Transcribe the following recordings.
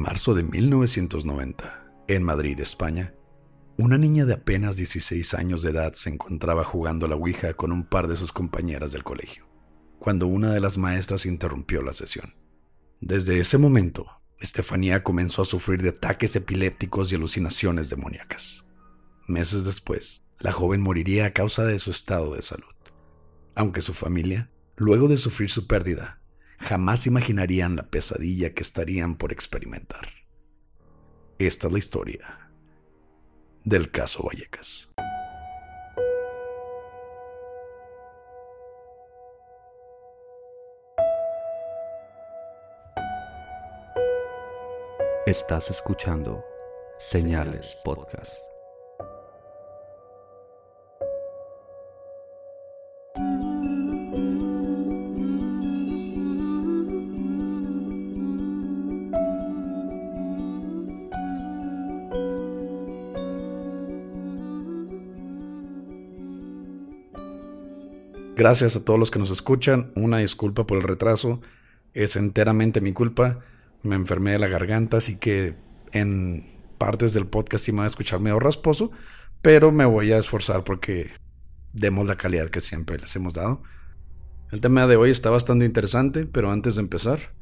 marzo de 1990, en Madrid, España, una niña de apenas 16 años de edad se encontraba jugando a la Ouija con un par de sus compañeras del colegio, cuando una de las maestras interrumpió la sesión. Desde ese momento, Estefanía comenzó a sufrir de ataques epilépticos y alucinaciones demoníacas. Meses después, la joven moriría a causa de su estado de salud, aunque su familia, luego de sufrir su pérdida, jamás imaginarían la pesadilla que estarían por experimentar. Esta es la historia del caso Vallecas. Estás escuchando Señales Podcast. Gracias a todos los que nos escuchan. Una disculpa por el retraso. Es enteramente mi culpa. Me enfermé de la garganta, así que en partes del podcast sí me va a escuchar medio rasposo, pero me voy a esforzar porque demos la calidad que siempre les hemos dado. El tema de hoy está bastante interesante, pero antes de empezar,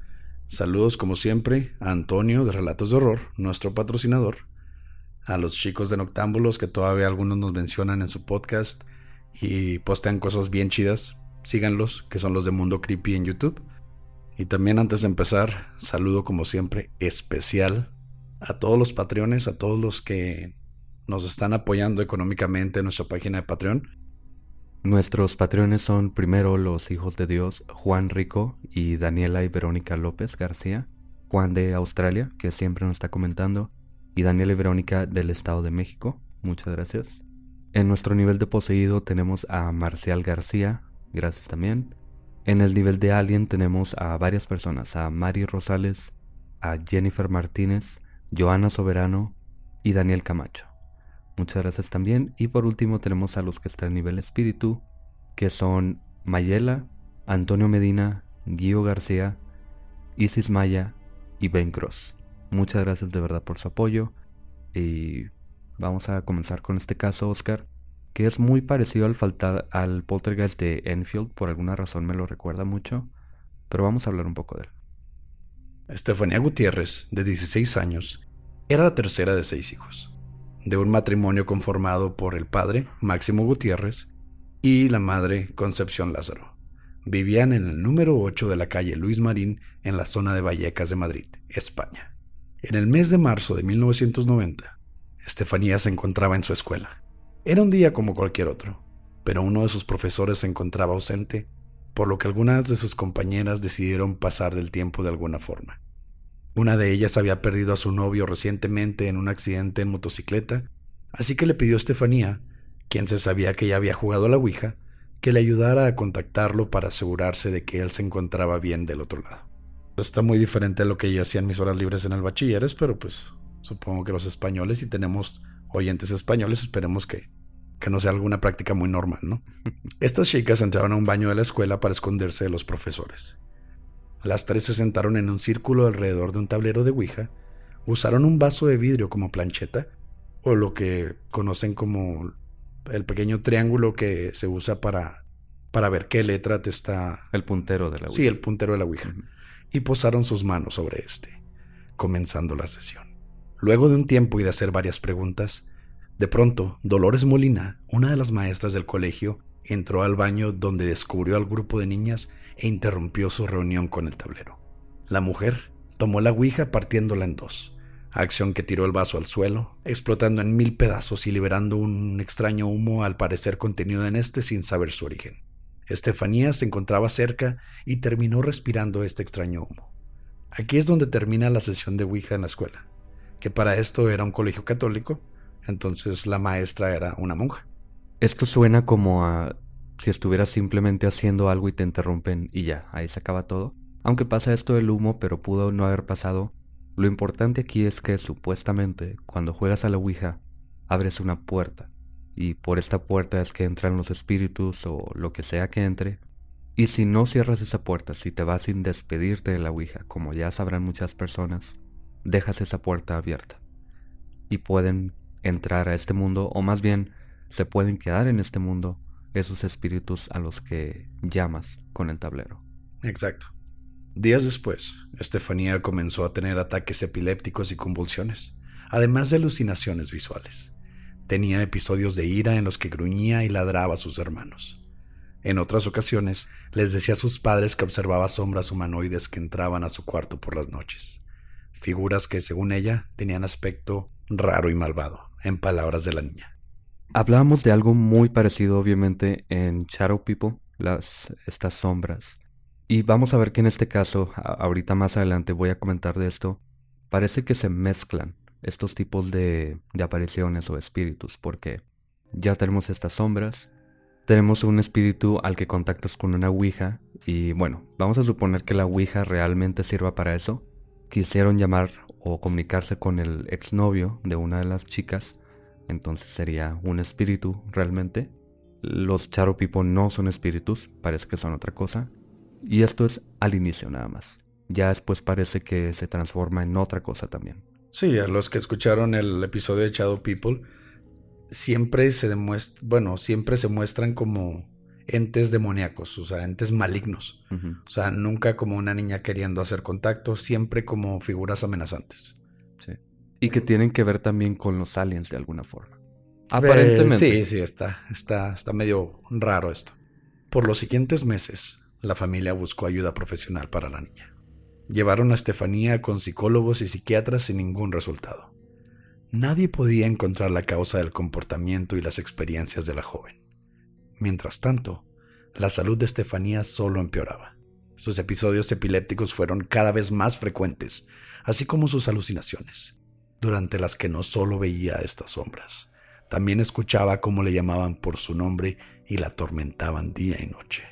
saludos como siempre a Antonio de Relatos de Horror, nuestro patrocinador, a los chicos de Noctámbulos que todavía algunos nos mencionan en su podcast y postean cosas bien chidas. Síganlos, que son los de Mundo Creepy en YouTube. Y también antes de empezar, saludo como siempre especial a todos los patreones, a todos los que nos están apoyando económicamente en nuestra página de Patreon. Nuestros patreones son primero los hijos de Dios, Juan Rico y Daniela y Verónica López García, Juan de Australia, que siempre nos está comentando, y Daniela y Verónica del Estado de México. Muchas gracias. En nuestro nivel de poseído tenemos a Marcial García, gracias también. En el nivel de Alien tenemos a varias personas, a Mari Rosales, a Jennifer Martínez, Joana Soberano y Daniel Camacho. Muchas gracias también. Y por último tenemos a los que están en nivel espíritu, que son Mayela, Antonio Medina, Guío García, Isis Maya y Ben Cross. Muchas gracias de verdad por su apoyo y Vamos a comenzar con este caso, Oscar, que es muy parecido al, al poltergeist de Enfield, por alguna razón me lo recuerda mucho, pero vamos a hablar un poco de él. Estefanía Gutiérrez, de 16 años, era la tercera de seis hijos, de un matrimonio conformado por el padre, Máximo Gutiérrez, y la madre, Concepción Lázaro. Vivían en el número 8 de la calle Luis Marín, en la zona de Vallecas de Madrid, España. En el mes de marzo de 1990, Estefanía se encontraba en su escuela. Era un día como cualquier otro, pero uno de sus profesores se encontraba ausente, por lo que algunas de sus compañeras decidieron pasar del tiempo de alguna forma. Una de ellas había perdido a su novio recientemente en un accidente en motocicleta, así que le pidió a Estefanía, quien se sabía que ya había jugado a la Ouija, que le ayudara a contactarlo para asegurarse de que él se encontraba bien del otro lado. Está muy diferente a lo que yo hacía en mis horas libres en el bachilleres, pero pues Supongo que los españoles, si tenemos oyentes españoles, esperemos que, que no sea alguna práctica muy normal, ¿no? Estas chicas entraron a un baño de la escuela para esconderse de los profesores. Las tres se sentaron en un círculo alrededor de un tablero de Ouija, usaron un vaso de vidrio como plancheta, o lo que conocen como el pequeño triángulo que se usa para, para ver qué letra te está... El puntero de la Ouija. Sí, el puntero de la Ouija. Y posaron sus manos sobre este, comenzando la sesión. Luego de un tiempo y de hacer varias preguntas, de pronto Dolores Molina, una de las maestras del colegio, entró al baño donde descubrió al grupo de niñas e interrumpió su reunión con el tablero. La mujer tomó la ouija partiéndola en dos, acción que tiró el vaso al suelo, explotando en mil pedazos y liberando un extraño humo al parecer contenido en este sin saber su origen. Estefanía se encontraba cerca y terminó respirando este extraño humo. Aquí es donde termina la sesión de Ouija en la escuela, que para esto era un colegio católico, entonces la maestra era una monja. Esto suena como a si estuvieras simplemente haciendo algo y te interrumpen y ya, ahí se acaba todo. Aunque pasa esto del humo, pero pudo no haber pasado lo importante aquí es que supuestamente cuando juegas a la Ouija abres una puerta y por esta puerta es que entran los espíritus o lo que sea que entre. Y si no cierras esa puerta, si te vas sin despedirte de la Ouija, como ya sabrán muchas personas, dejas esa puerta abierta y pueden entrar a este mundo o más bien se pueden quedar en este mundo esos espíritus a los que llamas con el tablero. Exacto. Días después, Estefanía comenzó a tener ataques epilépticos y convulsiones, además de alucinaciones visuales. Tenía episodios de ira en los que gruñía y ladraba a sus hermanos. En otras ocasiones, les decía a sus padres que observaba sombras humanoides que entraban a su cuarto por las noches, figuras que, según ella, tenían aspecto raro y malvado, en palabras de la niña. Hablábamos de algo muy parecido, obviamente, en Shadow People, las, estas sombras y vamos a ver que en este caso, ahorita más adelante voy a comentar de esto, parece que se mezclan estos tipos de, de apariciones o espíritus, porque ya tenemos estas sombras, tenemos un espíritu al que contactas con una Ouija, y bueno, vamos a suponer que la Ouija realmente sirva para eso. Quisieron llamar o comunicarse con el exnovio de una de las chicas, entonces sería un espíritu realmente. Los Charo People no son espíritus, parece que son otra cosa. Y esto es al inicio nada más. Ya después parece que se transforma en otra cosa también. Sí, a los que escucharon el episodio de Shadow People, siempre se demuestra, bueno, siempre se muestran como entes demoníacos, o sea, entes malignos. O sea, nunca como una niña queriendo hacer contacto, siempre como figuras amenazantes. Sí. Y que tienen que ver también con los aliens de alguna forma. Aparentemente. sí, sí, está, está, está medio raro esto. Por los siguientes meses, la familia buscó ayuda profesional para la niña. Llevaron a Estefanía con psicólogos y psiquiatras sin ningún resultado. Nadie podía encontrar la causa del comportamiento y las experiencias de la joven. Mientras tanto, la salud de Estefanía solo empeoraba. Sus episodios epilépticos fueron cada vez más frecuentes, así como sus alucinaciones, durante las que no solo veía estas sombras, también escuchaba cómo le llamaban por su nombre y la atormentaban día y noche.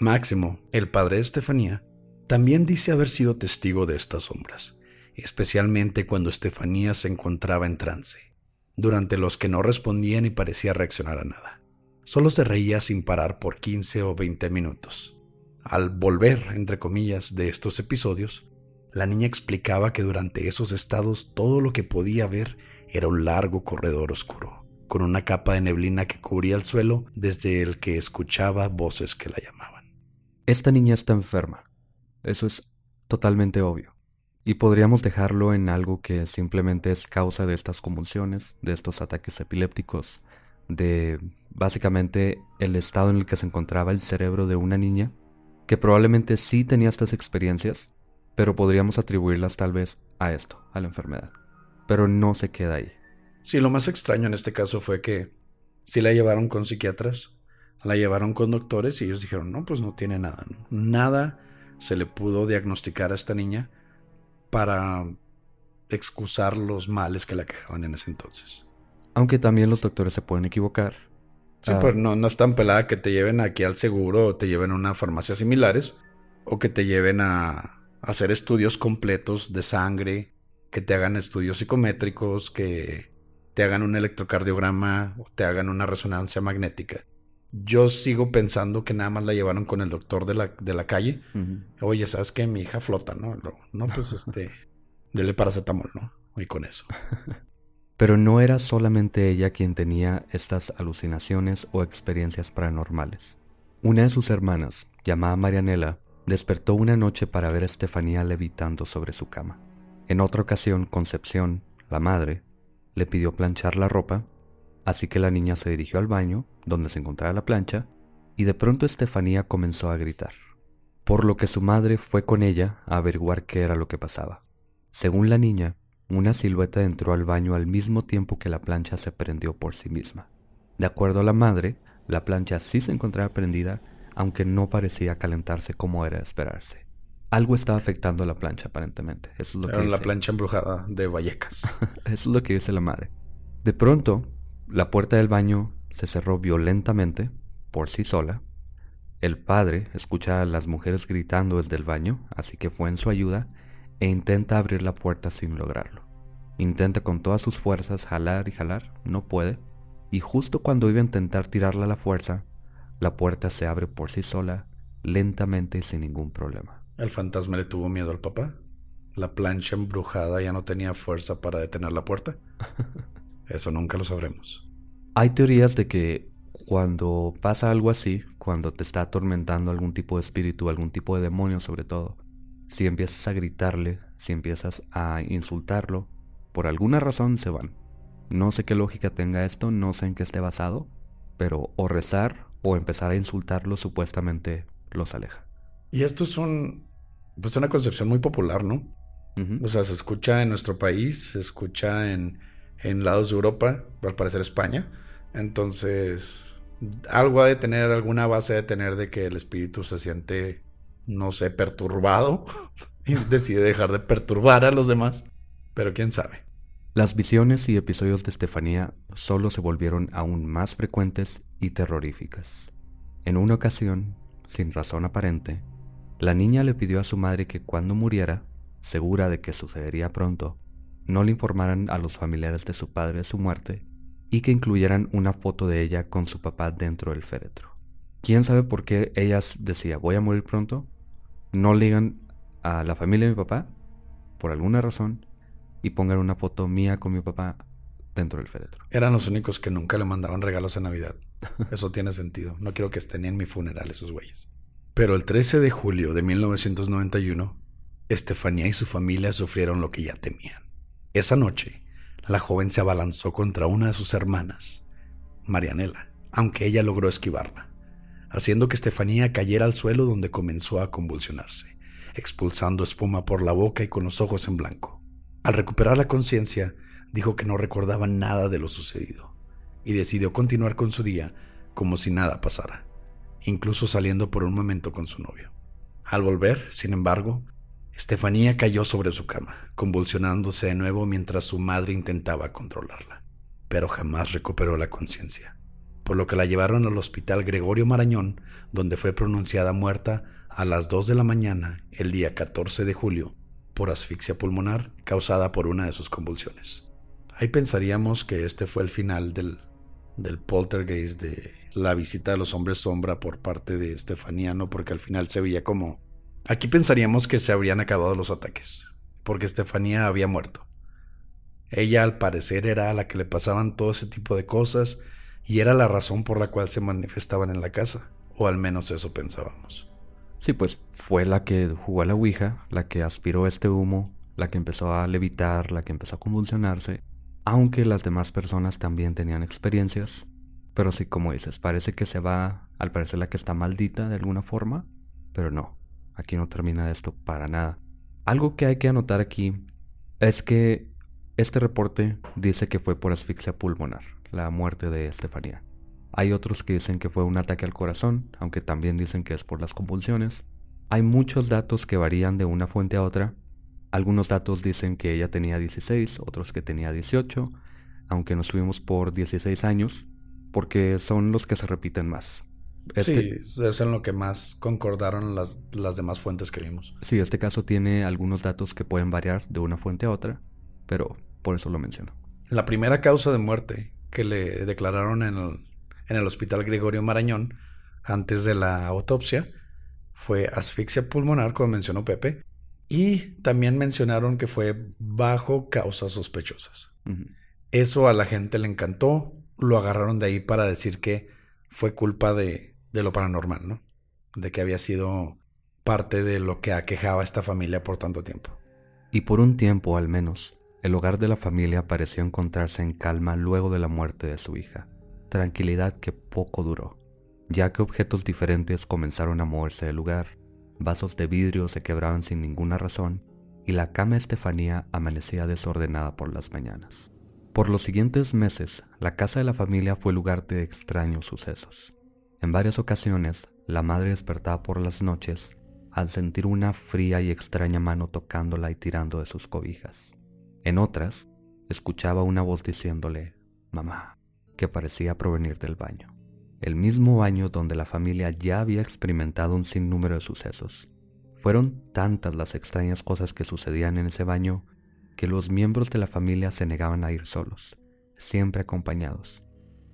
Máximo, el padre de Estefanía, también dice haber sido testigo de estas sombras, especialmente cuando Estefanía se encontraba en trance, durante los que no respondía ni parecía reaccionar a nada. Solo se reía sin parar por 15 o 20 minutos. Al volver, entre comillas, de estos episodios, la niña explicaba que durante esos estados todo lo que podía ver era un largo corredor oscuro, con una capa de neblina que cubría el suelo desde el que escuchaba voces que la llamaban. Esta niña está enferma. Eso es totalmente obvio. Y podríamos dejarlo en algo que simplemente es causa de estas convulsiones, de estos ataques epilépticos, de básicamente el estado en el que se encontraba el cerebro de una niña, que probablemente sí tenía estas experiencias, pero podríamos atribuirlas tal vez a esto, a la enfermedad. Pero no se queda ahí. Sí, lo más extraño en este caso fue que sí la llevaron con psiquiatras, la llevaron con doctores y ellos dijeron, no, pues no tiene nada. Nada se le pudo diagnosticar a esta niña para excusar los males que la quejaban en ese entonces. Aunque también los doctores se pueden equivocar. Sí, ah. pero no, no es tan pelada que te lleven aquí al seguro o te lleven a una farmacia similares o que te lleven a hacer estudios completos de sangre, que te hagan estudios psicométricos, que te hagan un electrocardiograma o te hagan una resonancia magnética yo sigo pensando que nada más la llevaron con el doctor de la, de la calle. Oye, ¿sabes qué? Mi hija flota, ¿no? No, pues este, dele paracetamol, ¿no? Y con eso. Pero no era solamente ella quien tenía estas alucinaciones o experiencias paranormales. Una de sus hermanas, llamada Marianela, despertó una noche para ver a Estefanía levitando sobre su cama. En otra ocasión, Concepción, la madre, le pidió planchar la ropa, así que la niña se dirigió al baño, donde se encontraba la plancha, y de pronto Estefanía comenzó a gritar, por lo que su madre fue con ella a averiguar qué era lo que pasaba. Según la niña, una silueta entró al baño al mismo tiempo que la plancha se prendió por sí misma. De acuerdo a la madre, la plancha sí se encontraba prendida, aunque no parecía calentarse como era de esperarse. Algo estaba afectando a la plancha, aparentemente. Eso es lo Era que la dice. plancha embrujada de Vallecas. Eso es lo que dice la madre. De pronto, la puerta del baño se cerró violentamente, por sí sola. El padre escucha a las mujeres gritando desde el baño, así que fue en su ayuda e intenta abrir la puerta sin lograrlo. Intenta con todas sus fuerzas jalar y jalar, no puede, y justo cuando iba a intentar tirarla a la fuerza, la puerta se abre por sí sola, lentamente y sin ningún problema. El fantasma le tuvo miedo al papá. La plancha embrujada ya no tenía fuerza para detener la puerta. Eso nunca lo sabremos. Hay teorías de que cuando pasa algo así, cuando te está atormentando algún tipo de espíritu, algún tipo de demonio sobre todo, si empiezas a gritarle, si empiezas a insultarlo, por alguna razón se van. No sé qué lógica tenga esto, no sé en qué esté basado, pero o rezar o empezar a insultarlo supuestamente los aleja. Y esto es un, pues una concepción muy popular, ¿no? O sea, se escucha en nuestro país, se escucha en, en lados de Europa, al parecer España. Entonces, algo ha de tener, alguna base de tener de que el espíritu se siente, no sé, perturbado y decide dejar de perturbar a los demás. Pero quién sabe. Las visiones y episodios de Estefanía solo se volvieron aún más frecuentes y terroríficas. En una ocasión, sin razón aparente, la niña le pidió a su madre que cuando muriera, segura de que sucedería pronto, no le informaran a los familiares de su padre de su muerte y que incluyeran una foto de ella con su papá dentro del féretro. ¿Quién sabe por qué ella decía voy a morir pronto? No le digan a la familia de mi papá, por alguna razón, y pongan una foto mía con mi papá dentro del féretro. Eran los únicos que nunca le mandaban regalos en Navidad. Eso tiene sentido. No quiero que estén en mi funeral esos güeyes. Pero el 13 de julio de 1991, Estefanía y su familia sufrieron lo que ya temían. Esa noche, la joven se abalanzó contra una de sus hermanas, Marianela, aunque ella logró esquivarla, haciendo que Estefanía cayera al suelo donde comenzó a convulsionarse, expulsando espuma por la boca y con los ojos en blanco. Al recuperar la conciencia, dijo que no recordaba nada de lo sucedido y decidió continuar con su día como si nada pasara, incluso saliendo por un momento con su novio. Al volver, sin embargo, Estefanía cayó sobre su cama, convulsionándose de nuevo mientras su madre intentaba controlarla, pero jamás recuperó la conciencia, por lo que la llevaron al hospital Gregorio Marañón, donde fue pronunciada muerta a las 2 de la mañana el día 14 de julio por asfixia pulmonar causada por una de sus convulsiones. Ahí pensaríamos que este fue el final del, del poltergeist, de la visita de los hombres sombra por parte de Estefanía, ¿no? Porque al final se veía como... Aquí pensaríamos que se habrían acabado los ataques, porque Estefanía había muerto. Ella al parecer era a la que le pasaban todo ese tipo de cosas y era la razón por la cual se manifestaban en la casa, o al menos eso pensábamos. Sí, pues fue la que jugó a la Ouija, la que aspiró este humo, la que empezó a levitar, la que empezó a convulsionarse, aunque las demás personas también tenían experiencias. Pero sí, como dices, parece que se va, al parecer la que está maldita de alguna forma, pero no, aquí no termina esto para nada. Algo que hay que anotar aquí es que este reporte dice que fue por asfixia pulmonar, la muerte de Estefanía. Hay otros que dicen que fue un ataque al corazón, aunque también dicen que es por las convulsiones. Hay muchos datos que varían de una fuente a otra. Algunos datos dicen que ella tenía 16, otros que tenía 18, aunque nos fuimos por 16 años, porque son los que se repiten más. Este, Sí, es en lo que más concordaron las, las demás fuentes que vimos. sí, este caso tiene algunos datos que pueden variar de una fuente a otra, pero por eso lo menciono. La primera causa de muerte que le declararon en el, en el hospital Gregorio Marañón antes de la autopsia fue asfixia pulmonar, como mencionó Pepe, y también mencionaron que fue bajo causas sospechosas. Eso a la gente le encantó, lo agarraron de ahí para decir que fue culpa de, de lo paranormal, ¿no? De que había sido parte de lo que aquejaba a esta familia por tanto tiempo. Y por un tiempo al menos, El hogar de la familia pareció encontrarse en calma luego de la muerte de su hija, tranquilidad que poco duró, ya que objetos diferentes comenzaron a moverse del lugar, vasos de vidrio se quebraban sin ninguna razón y la cama Estefanía amanecía desordenada por las mañanas. Por los siguientes meses, la casa de la familia fue lugar de extraños sucesos. En varias ocasiones, la madre despertaba por las noches al sentir una fría y extraña mano tocándola y tirando de sus cobijas. En otras, escuchaba una voz diciéndole, mamá, que parecía provenir del baño. El mismo baño donde la familia ya había experimentado un sinnúmero de sucesos. Fueron tantas las extrañas cosas que sucedían en ese baño que los miembros de la familia se negaban a ir solos, siempre acompañados,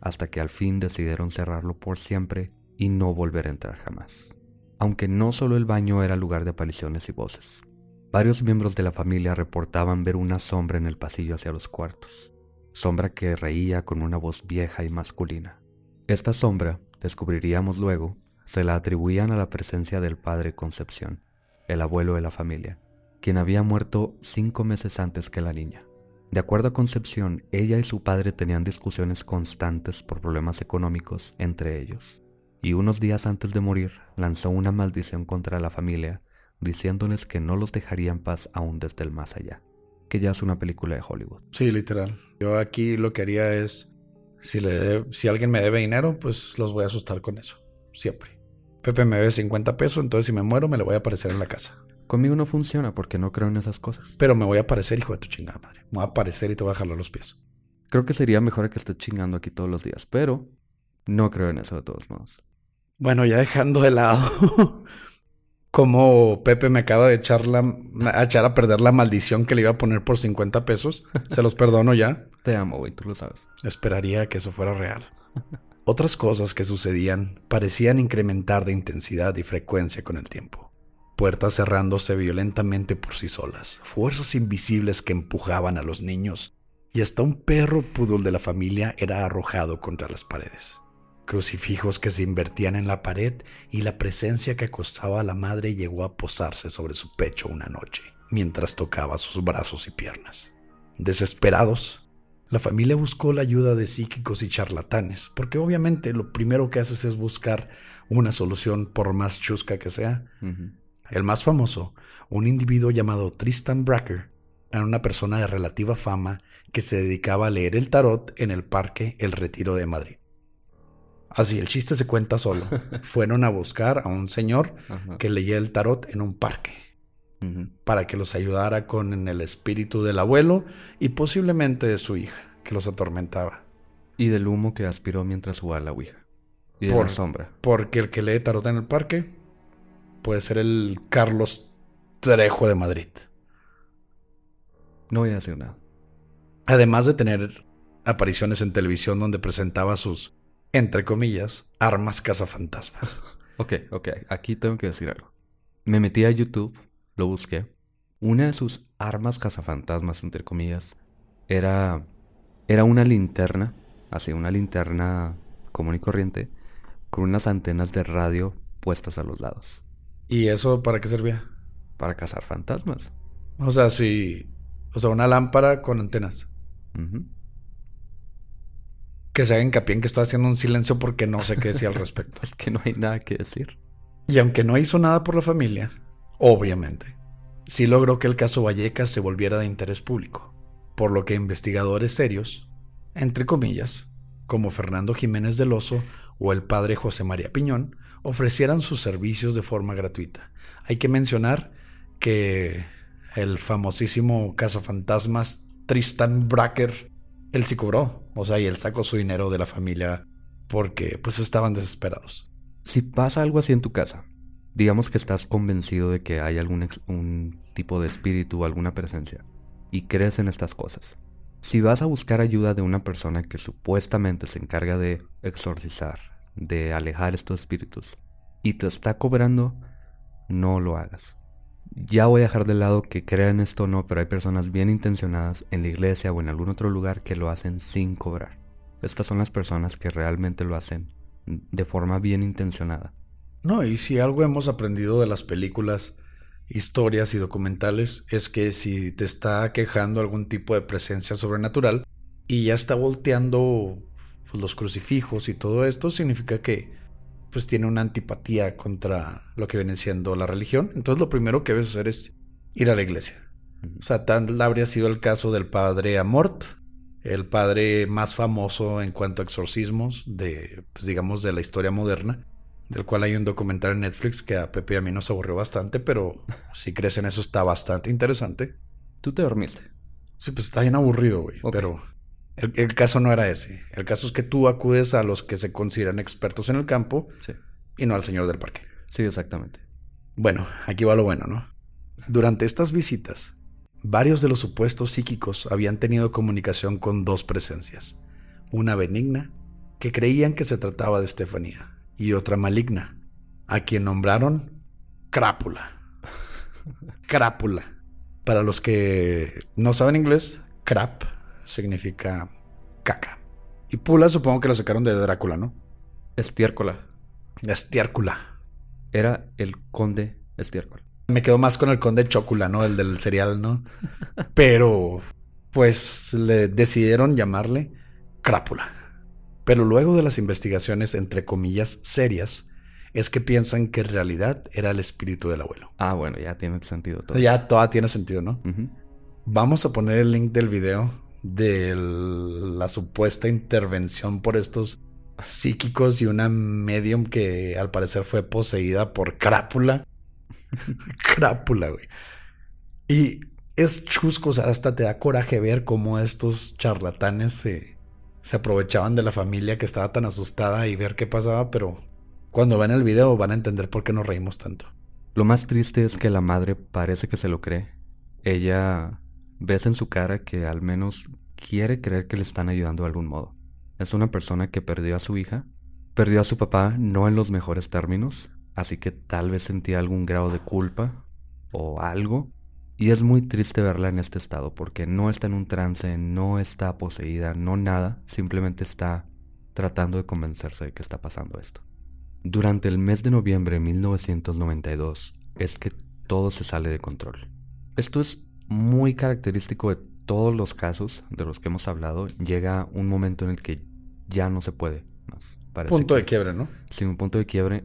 hasta que al fin decidieron cerrarlo por siempre y no volver a entrar jamás. Aunque no solo el baño era lugar de apariciones y voces. Varios miembros de la familia reportaban ver una sombra en el pasillo hacia los cuartos, sombra que reía con una voz vieja y masculina. Esta sombra, descubriríamos luego, se la atribuían a la presencia del padre Concepción, el abuelo de la familia, quien había muerto cinco meses antes que la niña. De acuerdo a Concepción, ella y su padre tenían discusiones constantes por problemas económicos entre ellos, y unos días antes de morir lanzó una maldición contra la familia, diciéndoles que no los dejaría en paz aún desde el más allá, que ya es una película de Hollywood. Sí, literal. Yo aquí lo que haría es, si, le si alguien me debe dinero, pues los voy a asustar con eso, siempre. Pepe me debe 50 pesos, entonces si me muero me le voy a aparecer en la casa. Conmigo no funciona porque no creo en esas cosas. Pero me voy a aparecer, hijo de tu chingada madre. Me voy a aparecer y te voy a jalar los pies. Creo que sería mejor que estés chingando aquí todos los días, pero no creo en eso de todos modos. Bueno, ya dejando de lado como Pepe me acaba de echar, la, a echar a perder la maldición que le iba a poner por 50 pesos. Se los perdono ya. Te amo, güey, tú lo sabes. Esperaría que eso fuera real. Otras cosas que sucedían parecían incrementar de intensidad y frecuencia con el tiempo puertas cerrándose violentamente por sí solas, fuerzas invisibles que empujaban a los niños, y hasta un perro pudul de la familia era arrojado contra las paredes. Crucifijos que se invertían en la pared y la presencia que acosaba a la madre llegó a posarse sobre su pecho una noche, mientras tocaba sus brazos y piernas. Desesperados, la familia buscó la ayuda de psíquicos y charlatanes, porque obviamente lo primero que haces es buscar una solución por más chusca que sea. El más famoso, un individuo llamado Tristan Bracker, era una persona de relativa fama que se dedicaba a leer el tarot en el Parque El Retiro de Madrid. Así, el chiste se cuenta solo. Fueron a buscar a un señor que leía el tarot en un parque para que los ayudara con el espíritu del abuelo y posiblemente de su hija, que los atormentaba. Y del humo que aspiró mientras jugaba la Ouija. Y de Por- la sombra. Porque el que lee tarot en el parque puede ser el Carlos Trejo de Madrid. No voy a decir nada. Además de tener apariciones en televisión donde presentaba sus, entre comillas, armas cazafantasmas. Ok, ok, aquí tengo que decir algo. Me metí a YouTube, lo busqué. Una de sus armas cazafantasmas, entre comillas, era, era una linterna, así, una linterna común y corriente, con unas antenas de radio puestas a los lados, ¿Y eso para qué servía? para cazar fantasmas. O sea, si. O sea, una lámpara con antenas. Que se haga hincapié en que estoy haciendo un silencio porque no sé qué decir al respecto. Es que no hay nada que decir. Y aunque no hizo nada por la familia, obviamente, sí logró que el caso Vallecas se volviera de interés público, por lo que investigadores serios, entre comillas, como Fernando Jiménez del Oso o el padre José María Piñón, ofrecieran sus servicios de forma gratuita. Hay que mencionar que el famosísimo cazafantasmas Tristan Bracker, él sí cobró, o sea, y él sacó su dinero de la familia porque pues estaban desesperados. Si pasa algo así en tu casa, digamos que estás convencido de que hay algún tipo de espíritu alguna presencia, y crees en estas cosas. Si vas a buscar ayuda de una persona que supuestamente se encarga de exorcizar, de alejar estos espíritus, y te está cobrando, no lo hagas. Ya voy a dejar de lado que crean esto o no, pero hay personas bien intencionadas en la iglesia o en algún otro lugar que lo hacen sin cobrar. Estas son las personas que realmente lo hacen de forma bien intencionada. No, y si algo hemos aprendido de las películas historias y documentales es que si te está quejando algún tipo de presencia sobrenatural y ya está volteando pues, los crucifijos y todo esto, significa que pues tiene una antipatía contra lo que viene siendo la religión. Entonces lo primero que debes hacer es ir a la iglesia. O sea, tal habría sido el caso del padre Amort, el padre más famoso en cuanto a exorcismos de, pues, digamos, de la historia moderna, del cual hay un documental en Netflix que a Pepe y a mí nos aburrió bastante, pero si crees en eso está bastante interesante. ¿Tú te dormiste? Sí, pues está bien aburrido, güey, pero el, caso no era ese. El caso es que tú acudes a los que se consideran expertos en el campo y no al señor del parque. Sí, exactamente. Bueno, aquí va lo bueno, ¿no? Durante estas visitas, varios de los supuestos psíquicos habían tenido comunicación con dos presencias. Una benigna, que creían que se trataba de Estefanía, y otra maligna, a quien nombraron Crápula. Crápula. Para los que no saben inglés, crap significa caca. Y pula supongo que la sacaron de Drácula, ¿no? Estiércola. Estiércula. Era el conde Estiércola. Me quedo más con el conde Chocula, ¿no? El del cereal, ¿no? Pero, pues le decidieron llamarle Crápula. Pero luego de las investigaciones, entre comillas, serias, es que piensan que en realidad era el espíritu del abuelo. Ah, bueno, ya tiene sentido todo. Ya todo tiene sentido, ¿no? Vamos a poner el link del video de la supuesta intervención por estos psíquicos y una medium que al parecer fue poseída por Crápula. Crápula, güey. Y es chusco, o sea, hasta te da coraje ver cómo estos charlatanes se, se aprovechaban de la familia que estaba tan asustada y ver qué pasaba, pero cuando ven el video van a entender por qué nos reímos tanto. Lo más triste es que la madre parece que se lo cree. Ella ves en su cara que al menos quiere creer que le están ayudando de algún modo. Es una persona que perdió a su hija, perdió a su papá no en los mejores términos, así que tal vez sentía algún grado de culpa o algo. Y es muy triste verla en este estado porque no está en un trance, no está poseída, no nada, simplemente está tratando de convencerse de que está pasando esto. Durante el mes de noviembre de 1992 es que todo se sale de control. Esto es muy característico de todos los casos de los que hemos hablado. Llega un momento en el que ya no se puede más. punto de quiebre, ¿no? Sí, un punto de quiebre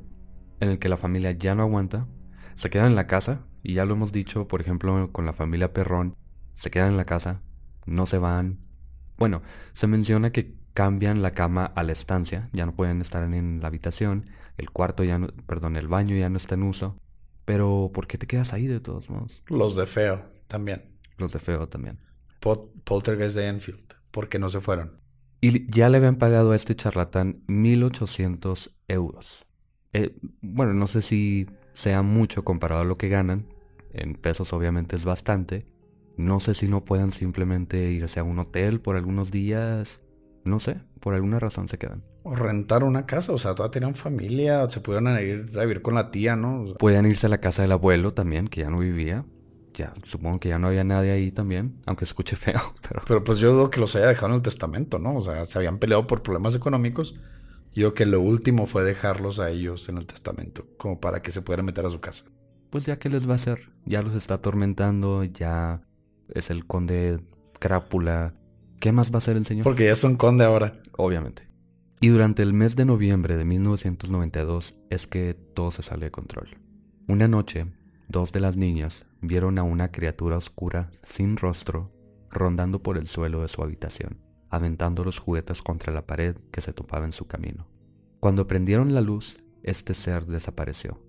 en el que la familia ya no aguanta, se quedan en la casa, y ya lo hemos dicho, por ejemplo, con la familia Perrón, se quedan en la casa, no se van. Bueno, se menciona que cambian la cama a la estancia, ya no pueden estar en la habitación, el cuarto ya no, perdón, el baño ya no está en uso. Pero, ¿por qué te quedas ahí de todos modos? Los de feo también. Los de feo también. Poltergeist de Enfield. ¿Por qué no se fueron? Y ya le habían pagado a este charlatán 1.800 euros. Eh, bueno, no sé si sea mucho comparado a lo que ganan. En pesos obviamente es bastante. No sé si no puedan simplemente irse a un hotel por algunos días. No sé, por alguna razón se quedan. O rentar una casa, o sea, todas tenían familia, se pudieron ir a vivir con la tía, ¿no? Pueden irse a la casa del abuelo también, que ya no vivía. Ya, supongo que ya no había nadie ahí también, aunque escuche feo, pero... Pero pues yo dudo que los haya dejado en el testamento, ¿no? O sea, se habían peleado por problemas económicos yo que lo último fue dejarlos a ellos en el testamento, como para que se pudieran meter a su casa. Pues ya que les va a hacer, ya los está atormentando, ya es el conde Crápula. ¿Qué más va a hacer el señor? Porque ya es un conde ahora. Obviamente. Y durante el mes de noviembre de 1992 es que todo se sale de control. Una noche, dos de las niñas vieron a una criatura oscura sin rostro rondando por el suelo de su habitación aventando los juguetes contra la pared que se topaba en su camino. Cuando prendieron la luz, este ser desapareció.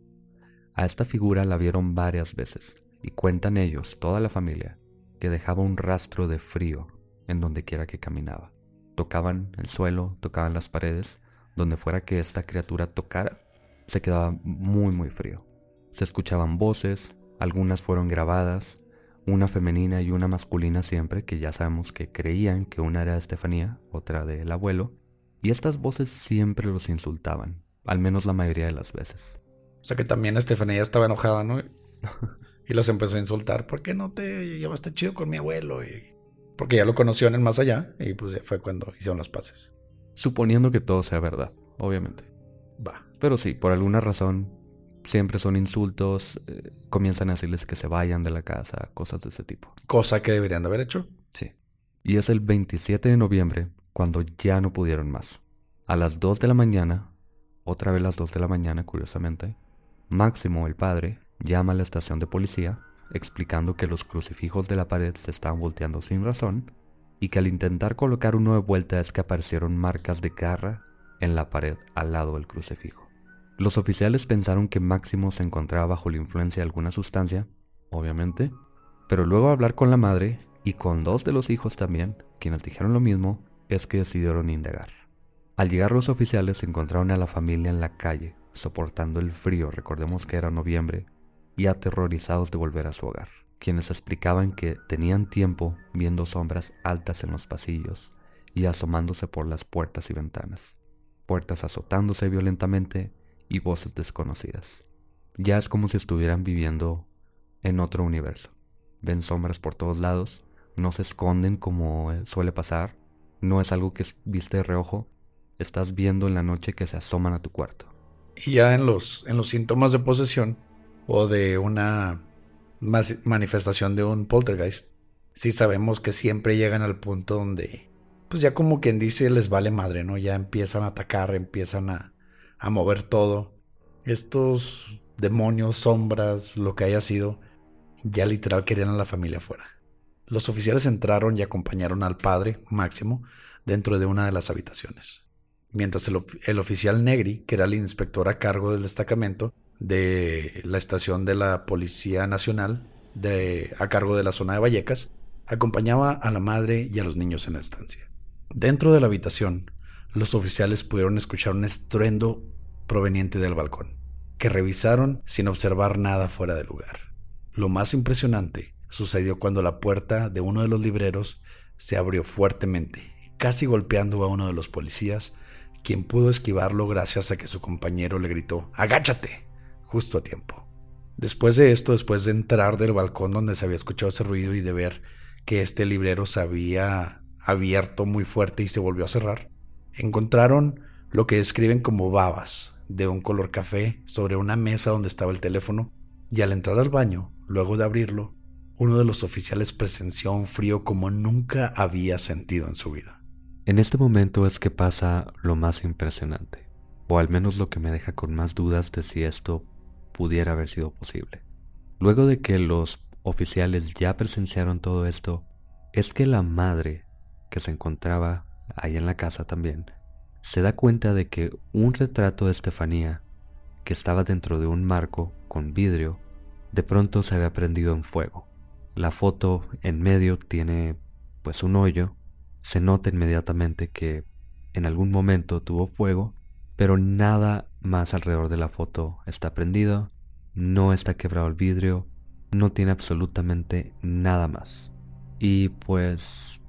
A esta figura la vieron varias veces, y cuentan ellos, toda la familia, que dejaba un rastro de frío en donde quiera que caminaba. Tocaban el suelo, tocaban las paredes, donde fuera que esta criatura tocara, se quedaba muy muy frío. Se escuchaban voces, algunas fueron grabadas, una femenina y una masculina siempre, que ya sabemos que creían que una era Estefanía, otra del abuelo, y estas voces siempre los insultaban, al menos la mayoría de las veces. O sea que también Estefanía estaba enojada, ¿no? y los empezó a insultar, ¿por qué no te llevaste chido con mi abuelo? Y... Porque ya lo conoció en el más allá, y pues fue cuando hicieron los pases. Suponiendo que todo sea verdad, obviamente. Va. Pero sí, por alguna razón siempre son insultos, eh, comienzan a decirles que se vayan de la casa, cosas de ese tipo. Cosa que deberían de haber hecho. Sí. Y es el 27 de noviembre cuando ya no pudieron más. A las 2 de la mañana, otra vez las 2 de la mañana, curiosamente, Máximo, el padre, llama a la estación de policía explicando que los crucifijos de la pared se estaban volteando sin razón y que al intentar colocar uno de vuelta es que aparecieron marcas de garra en la pared al lado del crucifijo. Los oficiales pensaron que Máximo se encontraba bajo la influencia de alguna sustancia, obviamente, pero luego de hablar con la madre y con dos de los hijos también, quienes dijeron lo mismo, es que decidieron indagar. Al llegar los oficiales encontraron a la familia en la calle, soportando el frío, recordemos que era noviembre, y aterrorizados de volver a su hogar, quienes explicaban que tenían tiempo viendo sombras altas en los pasillos y asomándose por las puertas y ventanas, puertas azotándose violentamente y voces desconocidas. Ya es como si estuvieran viviendo en otro universo. Ven sombras por todos lados, no se esconden como eh, suele pasar, no es algo que viste de reojo, estás viendo en la noche que se asoman a tu cuarto. Y ya en los, en los síntomas de posesión o de una manifestación de un poltergeist, sí sabemos que siempre llegan al punto donde, pues ya como quien dice, les vale madre, ¿no? Ya empiezan a atacar, empiezan a, a mover todo. Estos demonios, sombras, lo que haya sido, ya literal querían a la familia afuera. Los oficiales entraron y acompañaron al padre, Máximo, dentro de una de las habitaciones. Mientras el, oficial Negri, que era el inspector a cargo del destacamento de la estación de la Policía Nacional de, a cargo de la zona de Vallecas, acompañaba a la madre y a los niños en la estancia. Dentro de la habitación, los oficiales pudieron escuchar un estruendo proveniente del balcón, que revisaron sin observar nada fuera de lugar. Lo más impresionante sucedió cuando la puerta de uno de los libreros se abrió fuertemente, casi golpeando a uno de los policías, quien pudo esquivarlo gracias a que su compañero le gritó ¡Agáchate! justo a tiempo. Después de esto, después de entrar del balcón donde se había escuchado ese ruido y de ver que este librero se había abierto muy fuerte y se volvió a cerrar, encontraron lo que describen como babas de un color café sobre una mesa donde estaba el teléfono y al entrar al baño, luego de abrirlo, uno de los oficiales presenció un frío como nunca había sentido en su vida. En este momento es que pasa lo más impresionante, o al menos lo que me deja con más dudas de si esto pudiera haber sido posible. Luego de que los oficiales ya presenciaron todo esto, es que la madre, que se encontraba ahí en la casa también, se da cuenta de que un retrato de Estefanía, que estaba dentro de un marco con vidrio, de pronto se había prendido en fuego. La foto en medio tiene pues un hoyo, se nota inmediatamente que en algún momento tuvo fuego, pero nada más alrededor de la foto está prendido, no está quebrado el vidrio, no tiene absolutamente nada más. Y pues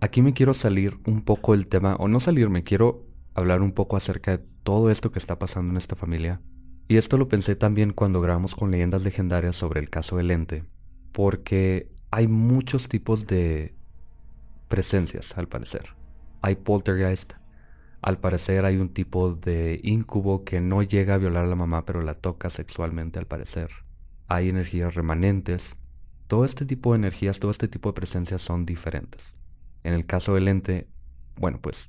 aquí me quiero salir un poco del tema, o no salir, me quiero hablar un poco acerca de todo esto que está pasando en esta familia. Y esto lo pensé también cuando grabamos con leyendas legendarias sobre el caso del ente, porque hay muchos tipos de presencias, al parecer. Hay poltergeist, al parecer hay un tipo de incubo que no llega a violar a la mamá pero la toca sexualmente, al parecer. Hay energías remanentes. Todo este tipo de energías, todo este tipo de presencias son diferentes. En el caso del ente, bueno, pues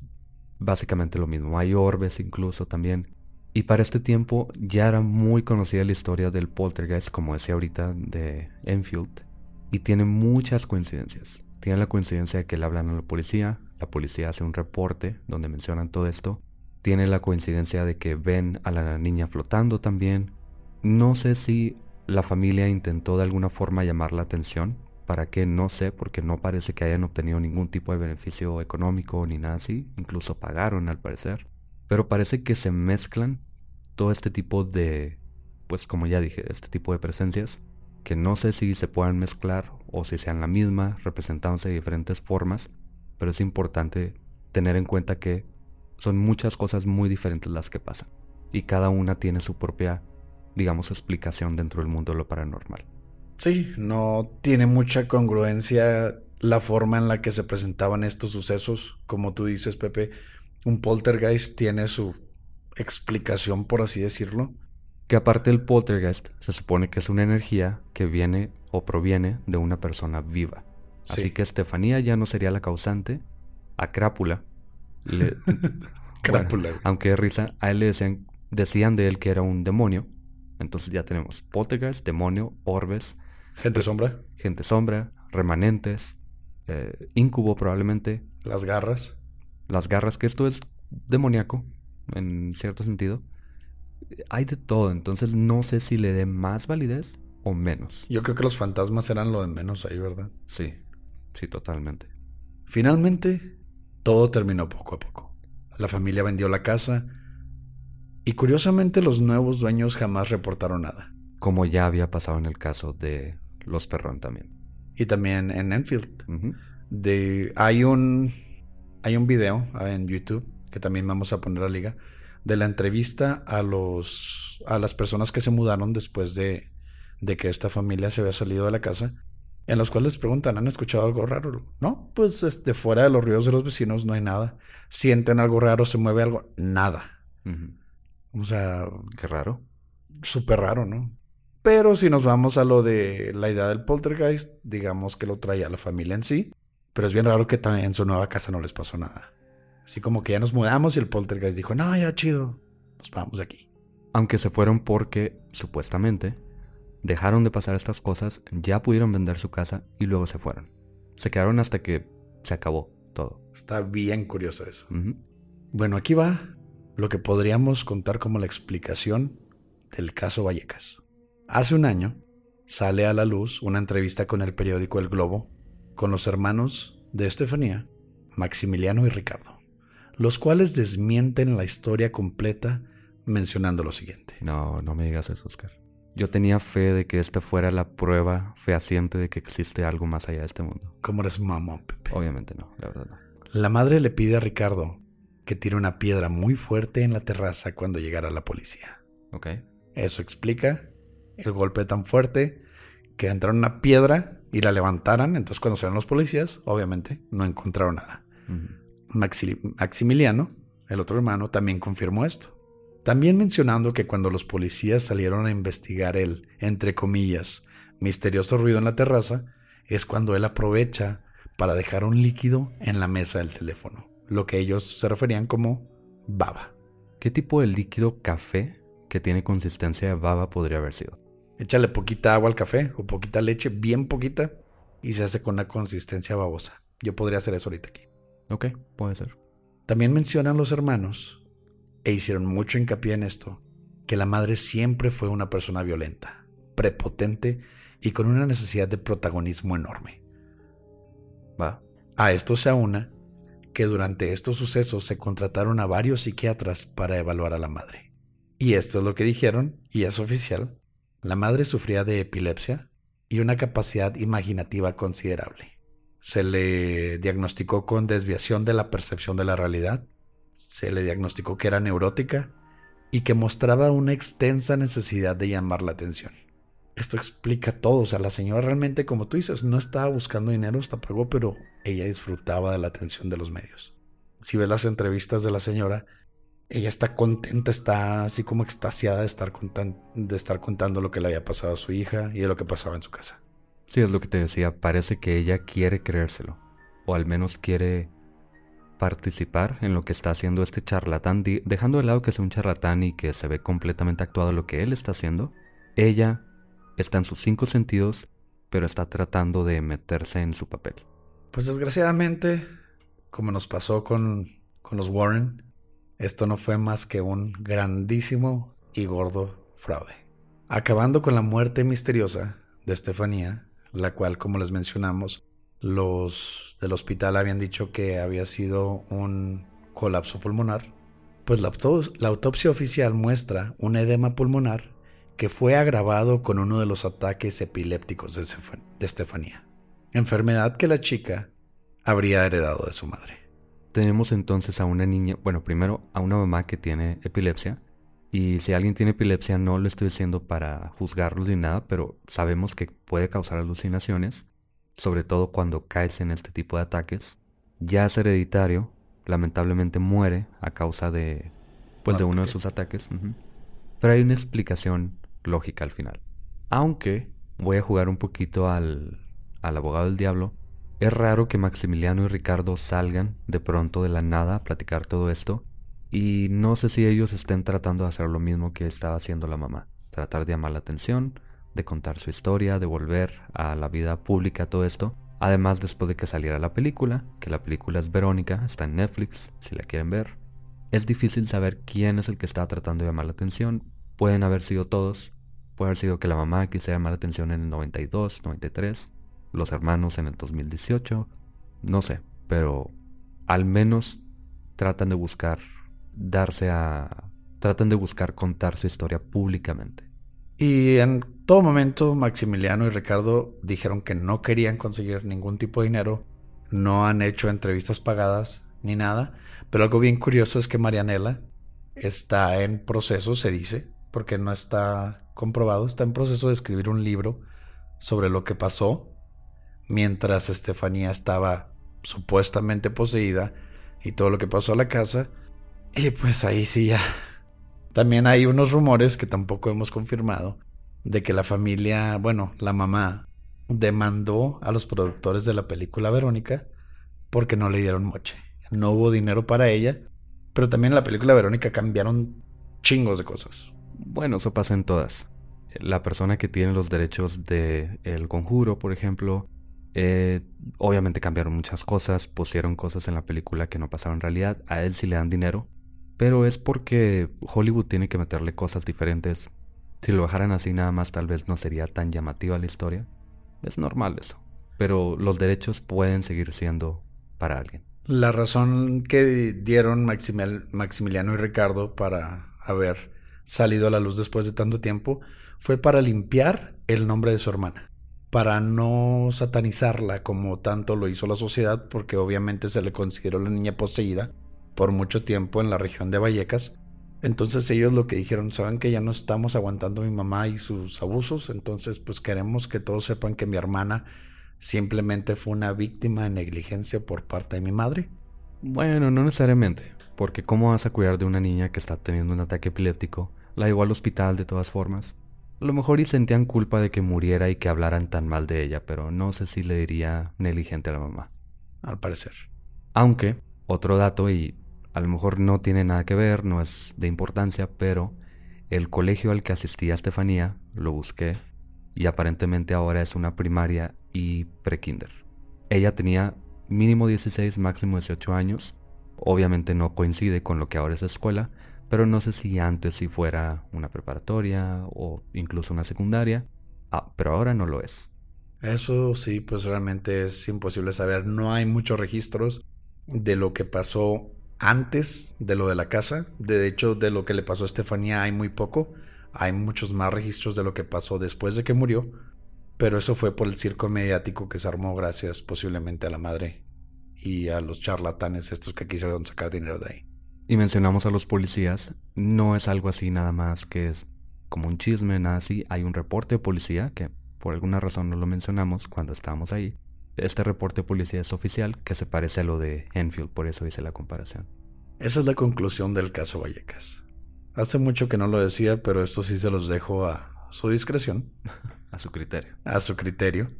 básicamente lo mismo. Hay orbes incluso también. Y para este tiempo ya era muy conocida la historia del poltergeist, como decía ahorita, de Enfield. Y tiene muchas coincidencias. Tiene la coincidencia de que le hablan a la policía, la policía hace un reporte donde mencionan todo esto. Tiene la coincidencia de que ven a la niña flotando también. No sé si la familia intentó de alguna forma llamar la atención ¿Para qué? No sé, porque no parece que hayan obtenido ningún tipo de beneficio económico ni nada así. Incluso pagaron al parecer. Pero parece que se mezclan todo este tipo de, pues como ya dije, este tipo de presencias, que no sé si se puedan mezclar o si sean la misma, representándose de diferentes formas, pero es importante tener en cuenta que son muchas cosas muy diferentes las que pasan, y cada una tiene su propia, digamos, explicación dentro del mundo de lo paranormal. Sí, no tiene mucha congruencia la forma en la que se presentaban estos sucesos. Como tú dices, Pepe, un poltergeist tiene su explicación, por así decirlo, Que aparte del poltergeist, se supone que es una energía que viene o proviene de una persona viva. Así Sí. que Estefanía ya no sería la causante. A Crápula. le- Crápula, aunque risa, a él le decían, decían de él que era un demonio. Entonces ya tenemos poltergeist, demonio, orbes, Gente sombra, gente sombra, remanentes, eh, incubo probablemente, las garras. las garras, que esto es demoníaco, en cierto sentido. Hay de todo, entonces no sé si le dé más validez o menos. Yo creo que los fantasmas eran lo de menos ahí, ¿verdad? Sí, sí, totalmente. Finalmente, todo terminó poco a poco. La familia vendió la casa y curiosamente los nuevos dueños jamás reportaron nada. Como ya había pasado en el caso de los Perrón también. Y también en Enfield. De, hay un hay un video en YouTube que también vamos a poner a liga de la entrevista a los a las personas que se mudaron después de, de que esta familia se había salido de la casa en los cuales les preguntan ¿han escuchado algo raro? No, pues este fuera de los ruidos de los vecinos no hay nada. Sienten algo raro, se mueve algo, nada. O sea, Qué raro. súper raro, ¿no? Pero si nos vamos a lo de la idea del poltergeist, digamos que lo traía la familia en sí. Pero es bien raro que también en su nueva casa no les pasó nada. Así como que ya nos mudamos y el poltergeist dijo, no, ya chido, nos vamos de aquí. Aunque se fueron porque, supuestamente, dejaron de pasar estas cosas, ya pudieron vender su casa y luego se fueron. Se quedaron hasta que se acabó todo. Está bien curioso eso. Bueno, aquí va lo que podríamos contar como la explicación del caso Vallecas. Hace un año sale a la luz una entrevista con el periódico El Globo con los hermanos de Estefanía, Maximiliano y Ricardo, los cuales desmienten la historia completa mencionando lo siguiente. No, no me digas eso, Oscar. Yo tenía fe de que esta fuera la prueba fehaciente de que existe algo más allá de este mundo. ¿Cómo eres mamón, Pepe? Obviamente no, la verdad no. La madre le pide a Ricardo que tire una piedra muy fuerte en la terraza cuando llegara la policía. ¿Ok? Eso explica el golpe tan fuerte que entraron una piedra y la levantaran. Entonces, cuando salieron los policías, obviamente no encontraron nada. Maxi- Maximiliano, el otro hermano, también confirmó esto. También mencionando que cuando los policías salieron a investigar el, entre comillas, misterioso ruido en la terraza, es cuando él aprovecha para dejar un líquido en la mesa del teléfono, lo que ellos se referían como baba. ¿Qué tipo de líquido café que tiene consistencia de baba podría haber sido? Échale poquita agua al café o poquita leche, bien poquita, y se hace con una consistencia babosa. Yo podría hacer eso ahorita aquí. Ok, puede ser. También mencionan los hermanos, e hicieron mucho hincapié en esto, que la madre siempre fue una persona violenta, prepotente y con una necesidad de protagonismo enorme. Va. A esto se aúna que durante estos sucesos se contrataron a varios psiquiatras para evaluar a la madre. Y esto es lo que dijeron, y es oficial. La madre sufría de epilepsia y una capacidad imaginativa considerable. Se le diagnosticó con desviación de la percepción de la realidad, se le diagnosticó que era neurótica y que mostraba una extensa necesidad de llamar la atención. Esto explica todo, o sea, la señora realmente, como tú dices, no estaba buscando dinero, hasta pagó, pero ella disfrutaba de la atención de los medios. Si ves las entrevistas de la señora, ella está contenta, está así como extasiada de estar, de estar contando lo que le había pasado a su hija y de lo que pasaba en su casa. Sí, es lo que te decía. Parece que ella quiere creérselo. O al menos quiere participar en lo que está haciendo este charlatán. Dejando de lado que sea un charlatán y que se ve completamente actuado lo que él está haciendo. Ella está en sus cinco sentidos, pero está tratando de meterse en su papel. Pues desgraciadamente, como nos pasó con, con los Warren, esto no fue más que un grandísimo y gordo fraude. Acabando con la muerte misteriosa de Estefanía, la cual, como les mencionamos, los del hospital habían dicho que había sido un colapso pulmonar, pues la, auto- la autopsia oficial muestra un edema pulmonar que fue agravado con uno de los ataques epilépticos de Estefanía, enfermedad que la chica habría heredado de su madre. Tenemos entonces a una niña, bueno, primero a una mamá que tiene epilepsia. Y si alguien tiene epilepsia, no lo estoy diciendo para juzgarlos ni nada, pero sabemos que puede causar alucinaciones, sobre todo cuando caes en este tipo de ataques. Ya es hereditario, lamentablemente muere a causa de, pues, de uno de sus ataques. pero hay una explicación lógica al final. Aunque voy a jugar un poquito al, al abogado del diablo, es raro que Maximiliano y Ricardo salgan de pronto de la nada a platicar todo esto y no sé si ellos estén tratando de hacer lo mismo que estaba haciendo la mamá, tratar de llamar la atención, de contar su historia, de volver a la vida pública todo esto. Además, después de que saliera la película, que la película es Verónica, está en Netflix, si la quieren ver, es difícil saber quién es el que está tratando de llamar la atención. Pueden haber sido todos. Puede haber sido que la mamá quisiera llamar la atención en el 92, 93, los hermanos en el 2018, no sé, pero al menos tratan de buscar darse a... tratan de buscar contar su historia públicamente. Y en todo momento Maximiliano y Ricardo dijeron que no querían conseguir ningún tipo de dinero, no han hecho entrevistas pagadas ni nada, pero algo bien curioso es que Marianela está en proceso, se dice, porque no está comprobado, está en proceso de escribir un libro sobre lo que pasó mientras Estefanía estaba supuestamente poseída y todo lo que pasó a la casa y pues ahí sí ya. También hay unos rumores que tampoco hemos confirmado de que la familia, bueno, la mamá, demandó a los productores de la película Verónica porque no le dieron moche. No hubo dinero para ella, pero también en la película Verónica cambiaron chingos de cosas. Bueno, eso pasa en todas. La persona que tiene los derechos de El Conjuro, por ejemplo, eh, obviamente cambiaron muchas cosas, pusieron cosas en la película que no pasaron en realidad. A él sí le dan dinero, pero es porque Hollywood tiene que meterle cosas diferentes. Si lo dejaran así nada más tal vez no sería tan llamativa la historia. Es normal eso. Pero los derechos pueden seguir siendo para alguien. La razón que dieron Maximiliano y Ricardo para haber salido a la luz después de tanto tiempo fue para limpiar el nombre de su hermana, para no satanizarla como tanto lo hizo la sociedad, porque obviamente se le consideró la niña poseída por mucho tiempo en la región de Vallecas. Entonces ellos lo que dijeron, saben que ya no estamos aguantando a mi mamá y sus abusos, entonces pues queremos que todos sepan que mi hermana simplemente fue una víctima de negligencia por parte de mi madre. Bueno, no necesariamente, porque ¿cómo vas a cuidar de una niña que está teniendo un ataque epiléptico? La llevó al hospital de todas formas. A lo mejor y sentían culpa de que muriera y que hablaran tan mal de ella, pero no sé si le diría negligente a la mamá. Al parecer. Aunque, otro dato, y a lo mejor no tiene nada que ver, no es de importancia, pero el colegio al que asistía Estefanía lo busqué y aparentemente ahora es una primaria y prekinder. Ella tenía mínimo 16, máximo 18 años. Obviamente no coincide con lo que ahora es escuela, pero no sé si antes si fuera una preparatoria o incluso una secundaria. Ah, pero ahora no lo es. Eso sí, pues realmente es imposible saber. No hay muchos registros de lo que pasó antes de lo de la casa. De hecho, de lo que le pasó a Estefanía hay muy poco. Hay muchos más registros de lo que pasó después de que murió. Pero eso fue por el circo mediático que se armó gracias posiblemente a la madre y a los charlatanes estos que quisieron sacar dinero de ahí. Y mencionamos a los policías. No es algo así nada más que es como un chisme, nada así. Hay un reporte de policía que por alguna razón no lo mencionamos cuando estábamos ahí este reporte de policía es oficial, que se parece a lo de Enfield, por eso hice la comparación. Esa es la conclusión del caso Vallecas. Hace mucho que no lo decía, pero esto sí se los dejo a su discreción. a su criterio. A su criterio.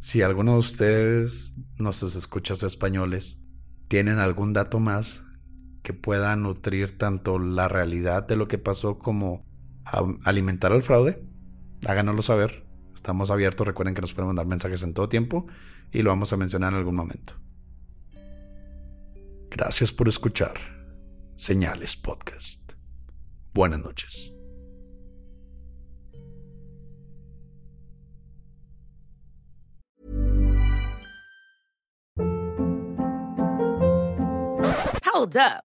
Si alguno de ustedes, nuestros escuchas españoles, tienen algún dato más que pueda nutrir tanto la realidad de lo que pasó como alimentar al fraude, háganoslo saber. Estamos abiertos, recuerden que nos pueden mandar mensajes en todo tiempo y lo vamos a mencionar en algún momento. Gracias por escuchar Señales Podcast. Buenas noches. Hold up.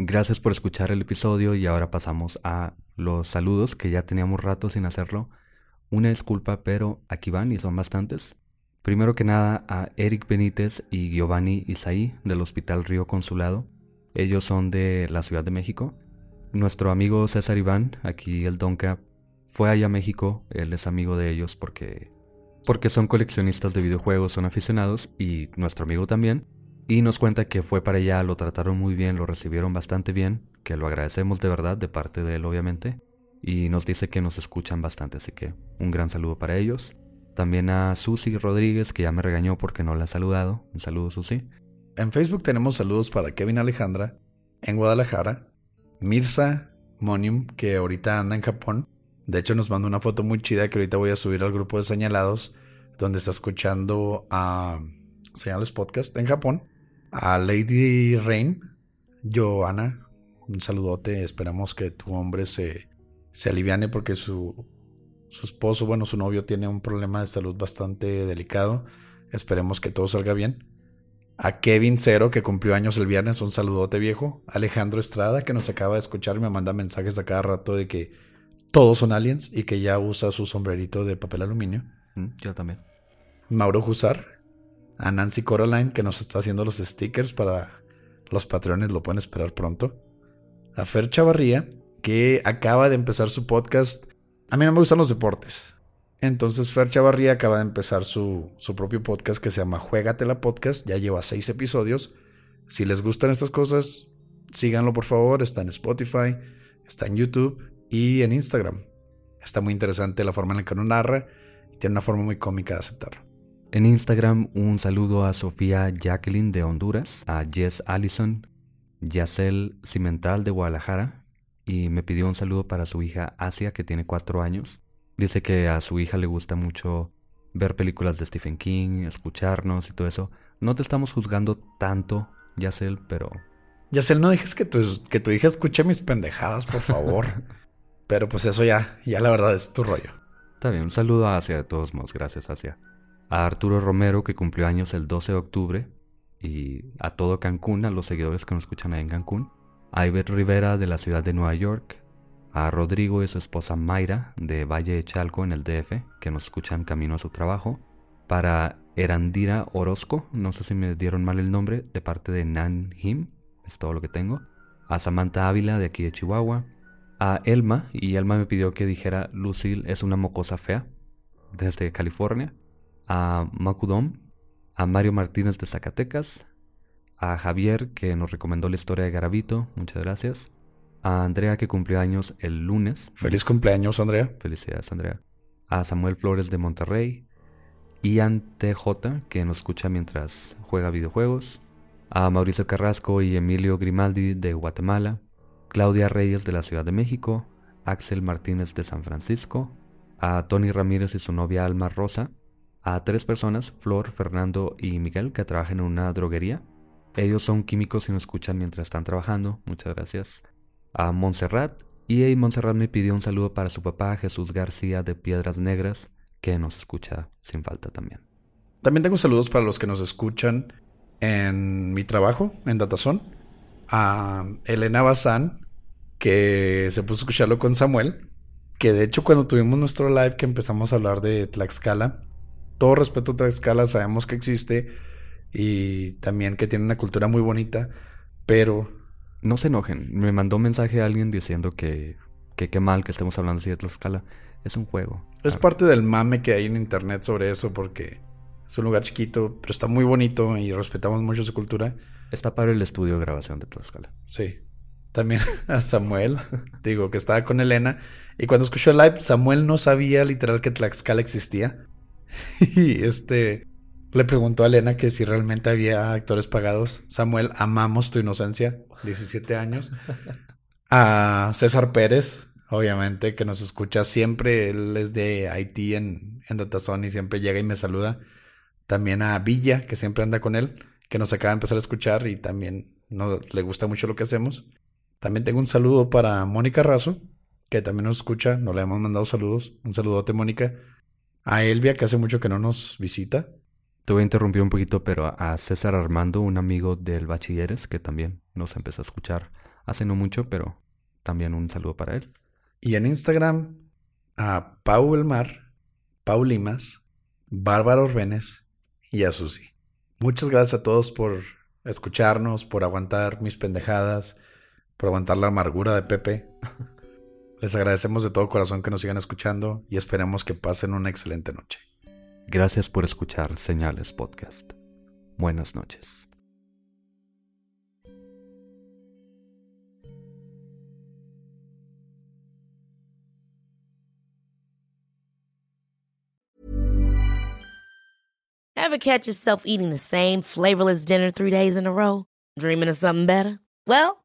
Gracias por escuchar el episodio y ahora pasamos a los saludos que ya teníamos rato sin hacerlo. Una disculpa, pero aquí van y son bastantes. Primero que nada a Eric Benítez y Giovanni Isaí del Hospital Río Consulado. Ellos son de la Ciudad de México. Nuestro amigo César Iván, aquí el Donka, fue allá a México. Él es amigo de ellos porque, porque son coleccionistas de videojuegos, son aficionados y nuestro amigo también. Y nos cuenta que fue para allá, lo trataron muy bien, lo recibieron bastante bien, que lo agradecemos de verdad de parte de él obviamente. Y nos dice que nos escuchan bastante, así que un gran saludo para ellos. También a Susi Rodríguez, que ya me regañó porque no la ha saludado. Un saludo, Susi. En Facebook tenemos saludos para Kevin Alejandra, en Guadalajara, Mirza Monium, que ahorita anda en Japón. De hecho, nos mandó una foto muy chida que ahorita voy a subir al grupo de señalados, donde está escuchando a Señales Podcast en Japón. A Lady Rain, Joana, un saludote. Esperamos que tu hombre se, se aliviane porque su su esposo, bueno, su novio tiene un problema de salud bastante delicado. Esperemos que todo salga bien. A Kevin Cero, que cumplió años el viernes, un saludote viejo. Alejandro Estrada, que nos acaba de escuchar y me manda mensajes a cada rato de que todos son aliens y que ya usa su sombrerito de papel aluminio. Mm, yo también. Mauro Husar. A Nancy Coraline, que nos está haciendo los stickers para los patrones, lo pueden esperar pronto. A Fer Chavarría, que acaba de empezar su podcast a mí no me gustan los deportes. Entonces Fer Chavarría acaba de empezar su, su propio podcast que se llama Juégatela Podcast. Ya lleva seis episodios. Si les gustan estas cosas, síganlo por favor. Está en Spotify, está en YouTube y en Instagram. Está muy interesante la forma en la que uno narra y tiene una forma muy cómica de aceptarlo. En Instagram un saludo a Sofía Jacqueline de Honduras, a Jess Allison, Yacel Cimental de Guadalajara, y me pidió un saludo para su hija Asia, que tiene cuatro años. Dice que a su hija le gusta mucho ver películas de Stephen King, escucharnos y todo eso. No te estamos juzgando tanto, Yacel, pero... Yacel, no dejes que tu, que tu hija escuche mis pendejadas, por favor. pero pues eso ya, ya la verdad es tu rollo. Está bien, un saludo a Asia de todos modos, gracias Asia. A Arturo Romero, que cumplió años el 12 de octubre, y a todo Cancún, a los seguidores que nos escuchan ahí en Cancún a Ivette Rivera de la ciudad de Nueva York, a Rodrigo y su esposa Mayra de Valle de Chalco en el DF, que nos escuchan camino a su trabajo, para Erandira Orozco, no sé si me dieron mal el nombre, de parte de Nan Him, es todo lo que tengo, a Samantha Ávila de aquí de Chihuahua, a Elma, y Elma me pidió que dijera Lucille es una mocosa fea, desde California, a Macudom, a Mario Martínez de Zacatecas, a Javier que nos recomendó la historia de Garabito, muchas gracias. A Andrea que cumplió años el lunes. Feliz cumpleaños, Andrea. Felicidades, Andrea. A Samuel Flores de Monterrey. Ian TJ que nos escucha mientras juega videojuegos. A Mauricio Carrasco y Emilio Grimaldi de Guatemala. Claudia Reyes de la Ciudad de México. Axel Martínez de San Francisco. A Tony Ramírez y su novia Alma Rosa. A tres personas, Flor, Fernando y Miguel, que trabajan en una droguería. Ellos son químicos y nos escuchan mientras están trabajando. Muchas gracias. A Montserrat. Y Montserrat me pidió un saludo para su papá, Jesús García de Piedras Negras, que nos escucha sin falta también. También tengo saludos para los que nos escuchan en mi trabajo, en Datazón. A Elena Bazán, que se puso a escucharlo con Samuel. Que de hecho, cuando tuvimos nuestro live que empezamos a hablar de Tlaxcala, todo respeto a Tlaxcala, sabemos que existe y también que tiene una cultura muy bonita, pero... No se enojen, me mandó un mensaje a alguien diciendo que, que qué mal que estemos hablando así de Tlaxcala. Es un juego. Es parte del mame que hay en internet sobre eso porque es un lugar chiquito, pero está muy bonito y respetamos mucho su cultura. Está para el estudio de grabación de Tlaxcala. Sí. También a Samuel, digo, que estaba con Elena. Y cuando escuchó el live, Samuel no sabía literal que Tlaxcala existía. y este, le preguntó a Elena que si realmente había actores pagados. Samuel, amamos tu inocencia, 17 años. A César Pérez, obviamente, que nos escucha siempre. Él es de Haití en, en Datazón y siempre llega y me saluda. También a Villa, que siempre anda con él, que nos acaba de empezar a escuchar y también no, le gusta mucho lo que hacemos. También tengo un saludo para Mónica Razo, que también nos escucha. No le hemos mandado saludos. Un saludote, Mónica. A Elvia, que hace mucho que no nos visita. Te voy a interrumpir un poquito, pero a César Armando, un amigo del Bachilleres, que también nos empezó a escuchar hace no mucho, pero también un saludo para él. Y en Instagram a Pau Elmar, Pau Limas, Bárbara Orbenes y a Susi. Muchas gracias a todos por escucharnos, por aguantar mis pendejadas, por aguantar la amargura de Pepe. Les agradecemos de todo corazón que nos sigan escuchando y esperemos que pasen una excelente noche. Gracias por escuchar Señales Podcast. Buenas noches. Ever catch yourself eating the same flavorless dinner three days in a row? Dreaming of something better? Well,